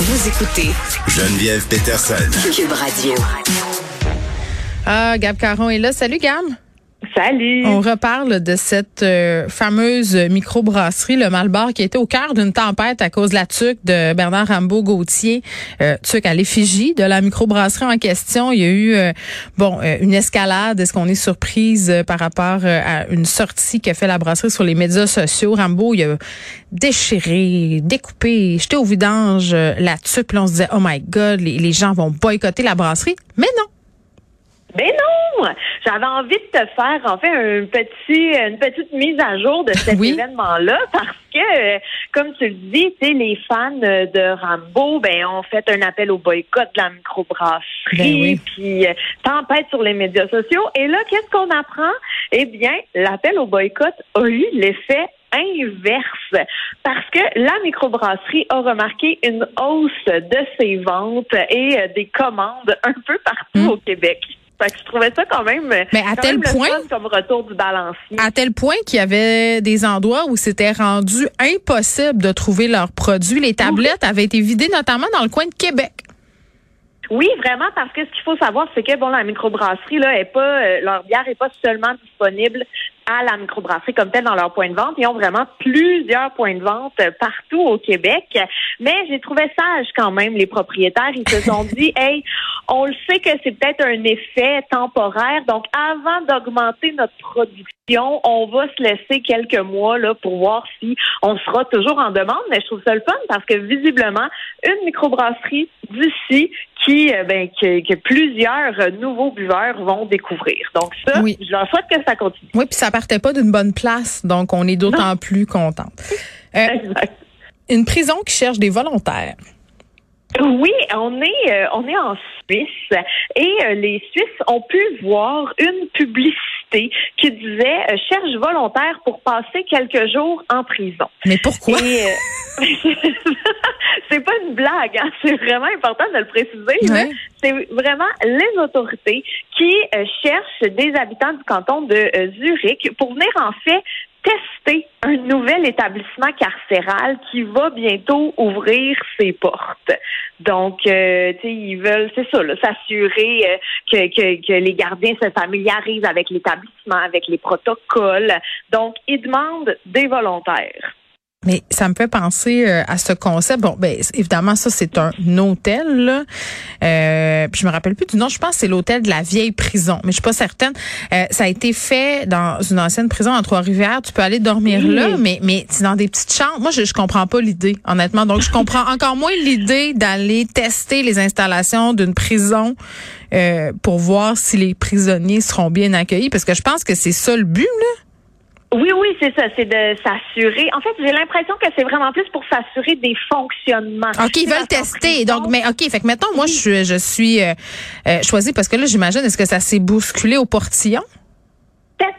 Vous écoutez Geneviève Peterson. Cube Radio. Ah, Gab Caron est là. Salut, Gab. Salut. On reparle de cette euh, fameuse microbrasserie, le Malbar, qui était au cœur d'une tempête à cause de la tuque de Bernard Rambaud Gauthier, euh, tuque à l'effigie de la microbrasserie en question. Il y a eu euh, bon euh, une escalade. Est-ce qu'on est surprise euh, par rapport à une sortie qu'a fait la brasserie sur les médias sociaux? Rambaud, il a déchiré, découpé, jeté au vidange la tuque. Puis on se disait, oh my God, les, les gens vont boycotter la brasserie. Mais non. Mais non! J'avais envie de te faire en fait un petit, une petite mise à jour de cet Oui. événement-là parce que, euh, comme tu le dis, tu sais, les fans euh, de Rambo, ben, ont fait un appel au boycott de la microbrasserie, Ben oui. puis euh, tempête sur les médias sociaux. Et là, qu'est-ce qu'on apprend? Eh bien, l'appel au boycott a eu l'effet inverse parce que la microbrasserie a remarqué une hausse de ses ventes et des commandes un peu partout Mm. au Québec. Fait que je trouvais ça quand même, Mais à tel point- comme retour du balancier. À tel point qu'il y avait des endroits où c'était rendu impossible de trouver leurs produits. Les tablettes avaient été vidées notamment dans le coin de Québec. Oui, vraiment, parce que ce qu'il faut savoir, c'est que bon, la microbrasserie là, est pas euh, leur bière est pas seulement disponible à la microbrasserie comme telle dans leur point de vente. Ils ont vraiment plusieurs points de vente euh, partout au Québec. Mais j'ai trouvé sage quand même les propriétaires. Ils se sont dit, hey, on le sait que c'est peut-être un effet temporaire. Donc, avant d'augmenter notre production, on va se laisser quelques mois là pour voir si on sera toujours en demande. Mais je trouve ça le fun parce que visiblement, une microbrasserie d'ici qui, euh, ben, que, que plusieurs nouveaux buveurs vont découvrir. Donc ça, Oui. je leur souhaite que ça continue. Oui, puis ça partait pas d'une bonne place, donc on est d'autant plus contente. Euh, Exact. une prison qui cherche des volontaires. Oui, on est euh, on est en Suisse et euh, les Suisses ont pu voir une publicité qui disait euh, cherche volontaire pour passer quelques jours en prison. Mais pourquoi? Et, euh, c'est pas une blague, hein, c'est vraiment important de le préciser. Ouais. C'est vraiment les autorités qui euh, cherchent des habitants du canton de euh, Zurich pour venir en fait tester un nouvel établissement carcéral qui va bientôt ouvrir ses portes. Donc, euh, tu sais, ils veulent, c'est ça, s'assurer euh, que, que, que les gardiens se familiarisent avec l'établissement, avec les protocoles. Donc, ils demandent des volontaires. Mais ça me fait penser euh, à ce concept. Bon, ben évidemment, ça c'est un hôtel. Là. Euh, puis je me rappelle plus du nom. Je pense que c'est l'hôtel de la vieille prison, mais je suis pas certaine. Euh, ça a été fait dans une ancienne prison en Trois-Rivières. Tu peux aller dormir Oui. là, mais mais c'est dans des petites chambres. Moi, je, je comprends pas l'idée, honnêtement. Donc, je comprends encore moins l'idée d'aller tester les installations d'une prison euh, pour voir si les prisonniers seront bien accueillis, parce que je pense que c'est ça le but. Là. Oui, oui, c'est ça, c'est de s'assurer. En fait, j'ai l'impression que c'est vraiment plus pour s'assurer des fonctionnements. OK, ils veulent tester. Donc, mais OK, fait que mettons, moi, je suis, je suis euh, euh, choisie parce que là, j'imagine, est-ce que ça s'est bousculé au portillon? 700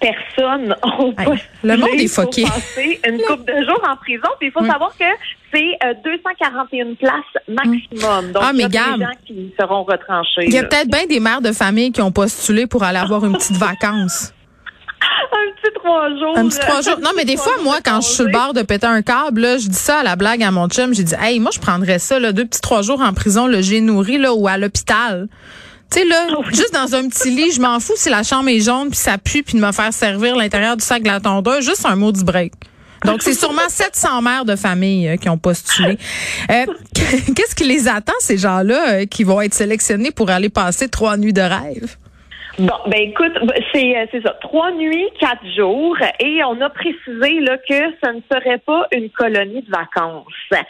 personnes ont Hey, postulé le monde est pour passer une couple de jours en prison. Puis il faut savoir que c'est euh, 241 places maximum. Donc, Ah, mais il y a Gab, des gens qui seront retranchés. Il y a peut-être bien des mères de famille qui ont postulé pour aller avoir une petite vacance. Un petit trois jours. Un petit trois jours. Non, mais des fois, moi, quand je suis sur le bord de péter un câble, là, je dis ça à la blague à mon chum. J'ai dit, hey, moi, je prendrais ça, là, deux petits trois jours en prison, le j'ai nourri, là, ou à l'hôpital. Tu sais, là, juste dans un petit lit, je m'en fous si la chambre est jaune, puis ça pue, puis de me faire servir l'intérieur du sac de la tondeuse. Juste un mot du break. Donc, c'est sûrement 700 mères de famille euh, qui ont postulé. Euh, Qu'est-ce qui les attend, ces gens-là, euh, qui vont être sélectionnés pour aller passer trois nuits de rêve? Bon, ben écoute, c'est euh, c'est ça, trois nuits, quatre jours, et on a précisé là que ce ne serait pas une colonie de vacances.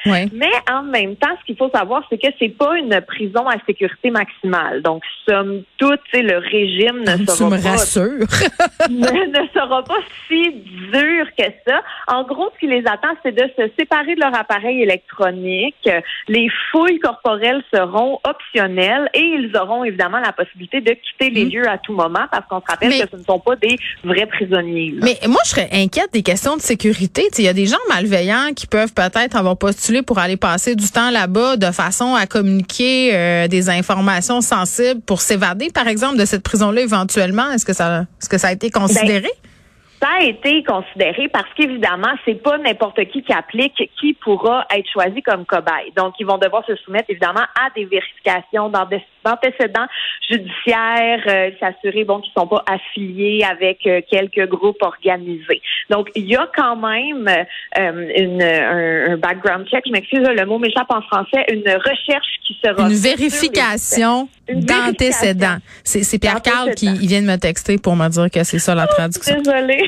Ouais. Mais en même temps, ce qu'il faut savoir, c'est que c'est pas une prison à sécurité maximale. Donc, somme toute, le régime ne Tu sera me pas ne, ne sera pas si dur que ça. En gros, ce qui les attend, c'est de se séparer de leur appareil électronique. Les fouilles corporelles seront optionnelles et ils auront évidemment la possibilité de quitter les Mhm. lieux à tout moment parce qu'on se rappelle Mais- que ce ne sont pas des vrais prisonniers. là. Mais moi, je serais inquiète des questions de sécurité. Il y a des gens malveillants qui peuvent peut-être avoir postulé pour aller passer du temps là-bas de façon à communiquer euh, des informations sensibles pour s'évader, par exemple, de cette prison-là éventuellement. Est-ce que ça, est-ce que ça a été considéré? Ça a été considéré parce qu'évidemment, c'est pas n'importe qui qui applique qui pourra être choisi comme cobaye. Donc, ils vont devoir se soumettre évidemment à des vérifications d'antécédents judiciaires, euh, s'assurer bon qu'ils sont pas affiliés avec euh, quelques groupes organisés. Donc, il y a quand même euh, une, un, background check. Je m'excuse, le mot m'échappe en français. Une recherche qui sera une vérification d'antécédents. C'est Pierre Carl qui vient de me texter pour me dire que c'est ça la oh, traduction. Désolée.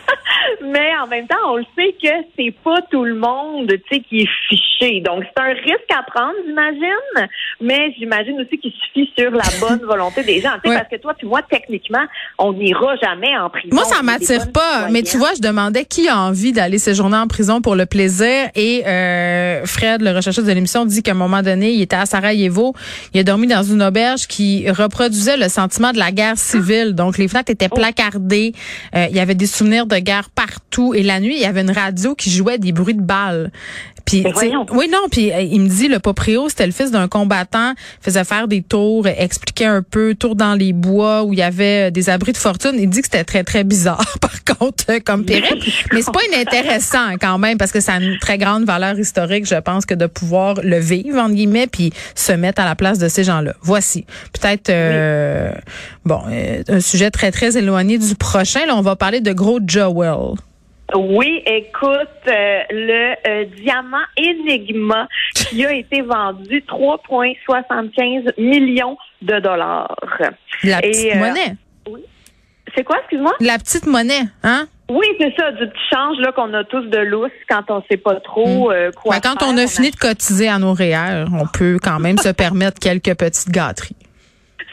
Mais en même temps, on le sait que c'est pas tout le monde, tu sais, qui est fiché. Donc, c'est un risque à prendre, j'imagine. Mais j'imagine aussi qu'il suffit sur la bonne volonté des gens. Tu sais, parce que toi, puis moi, techniquement, on n'ira jamais en prison. Moi, ça m'attire pas. Mais tu vois, je demandais qui a envie d'aller séjourner en prison pour le plaisir. Et euh, Fred, le rechercheur de l'émission, dit qu'à un moment donné, il était à Sarajevo. Il a dormi dans une auberge qui reproduisait le sentiment de la guerre civile. Donc, les fenêtres étaient oh. placardées. Euh, il y avait des souvenirs de guerre partout. Et la nuit, il y avait une radio qui jouait des bruits de balles. Puis, oui, non, puis euh, il me dit, le Poprio, c'était le fils d'un combattant, faisait faire des tours, expliquait un peu, tour dans les bois où il y avait euh, des abris de fortune. Il dit que c'était très, très bizarre, par contre, euh, comme périple. Mais c'est pas inintéressant quand même, parce que ça a une très grande valeur historique, je pense, que de pouvoir le vivre, entre guillemets, puis se mettre à la place de ces gens-là. Voici. Peut-être, bon, un sujet très, très éloigné du prochain. Là, on va parler de Gros Joel. Oui, écoute, euh, le euh, diamant Enigma qui a été vendu 3,75 millions de dollars. La petite euh, monnaie. Oui. C'est quoi, excuse-moi? La petite monnaie, hein? Oui, c'est ça, du petit change là qu'on a tous de lousse quand on sait pas trop hmm. quoi. Ben, quand on a fini de cotiser à nos REER, on peut quand même se permettre quelques petites gâteries.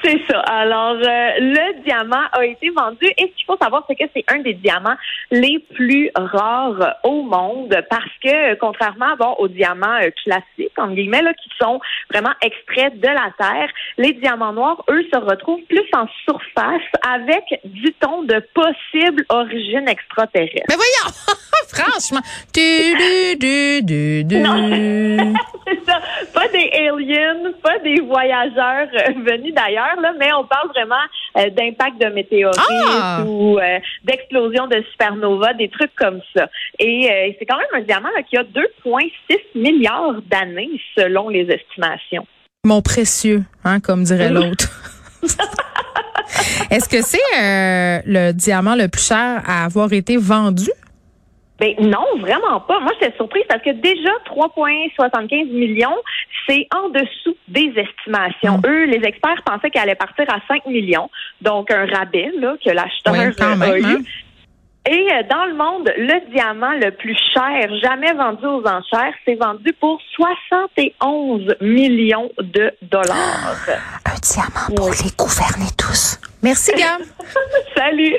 C'est ça. Alors, euh, le diamant a été vendu et ce qu'il faut savoir, c'est que c'est un des diamants les plus rares au monde parce que, contrairement bon, aux diamants euh, classiques, en guillemets, là, qui sont vraiment extraits de la Terre, les diamants noirs, eux, se retrouvent plus en surface avec, dit-on, de possibles origines extraterrestres. Mais voyons! Franchement! Du, du, du, du, c'est ça. Pas des aliens, pas des voyageurs euh, venus d'ailleurs mais on parle vraiment euh, d'impact de météorites ah! ou euh, d'explosion de supernova, des trucs comme ça. Et euh, c'est quand même un diamant qui a 2,6 milliards d'années selon les estimations. Mon précieux, hein, comme dirait l'autre. Est-ce que c'est le diamant le plus cher à avoir été vendu? Ben non, vraiment pas. Moi, j'étais surprise parce que déjà 3,75 millions, c'est en dessous des estimations. Mm. Eux, les experts pensaient qu'elle allait partir à 5 millions, donc un rabais là que l'acheteur a eu. Hein. Et euh, dans le monde, le diamant le plus cher jamais vendu aux enchères, c'est vendu pour 71 millions de dollars. Un diamant pour les gouverner tous. Merci, Gab. Salut.